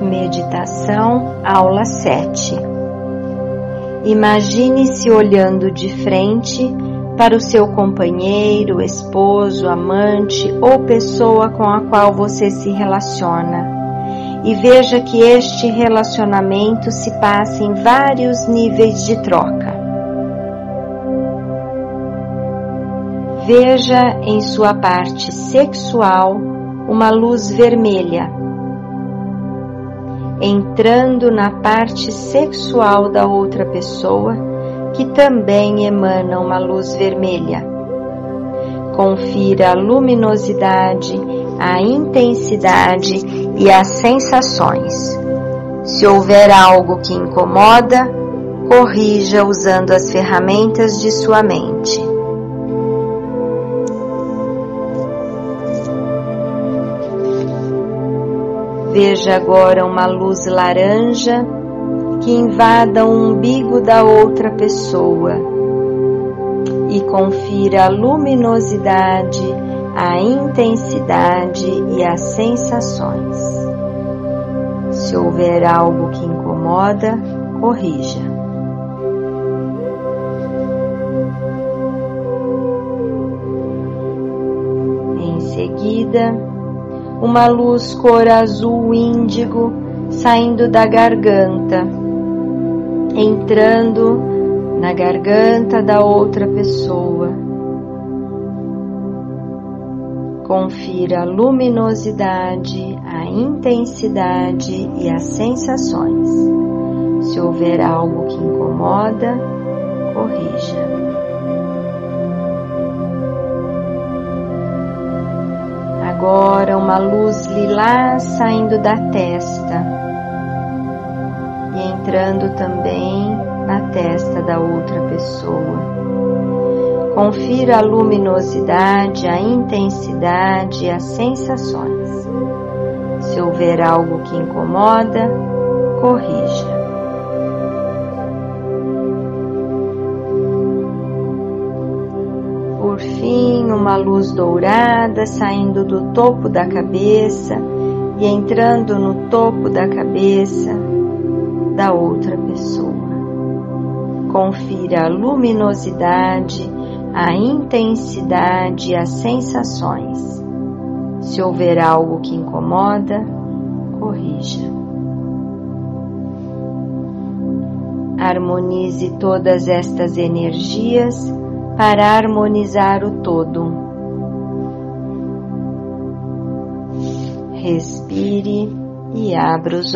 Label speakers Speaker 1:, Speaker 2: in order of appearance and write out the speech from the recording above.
Speaker 1: Meditação Aula 7 Imagine-se olhando de frente para o seu companheiro, esposo, amante ou pessoa com a qual você se relaciona e veja que este relacionamento se passa em vários níveis de troca. Veja em sua parte sexual uma luz vermelha entrando na parte sexual da outra pessoa, que também emana uma luz vermelha. Confira a luminosidade, a intensidade e as sensações. Se houver algo que incomoda, corrija usando as ferramentas de sua mente. Veja agora uma luz laranja que invada o umbigo da outra pessoa e confira a luminosidade, a intensidade e as sensações. Se houver algo que incomoda, corrija. Em seguida, uma luz cor azul índigo saindo da garganta, entrando na garganta da outra pessoa. Confira a luminosidade, a intensidade e as sensações. Se houver algo que incomoda, corrija. Agora uma luz lilás saindo da testa e entrando também na testa da outra pessoa. Confira a luminosidade, a intensidade e as sensações. Se houver algo que incomoda, corrija. Uma luz dourada saindo do topo da cabeça e entrando no topo da cabeça da outra pessoa. Confira a luminosidade, a intensidade e as sensações. Se houver algo que incomoda, corrija. Harmonize todas estas energias para harmonizar o todo. Respire e abra os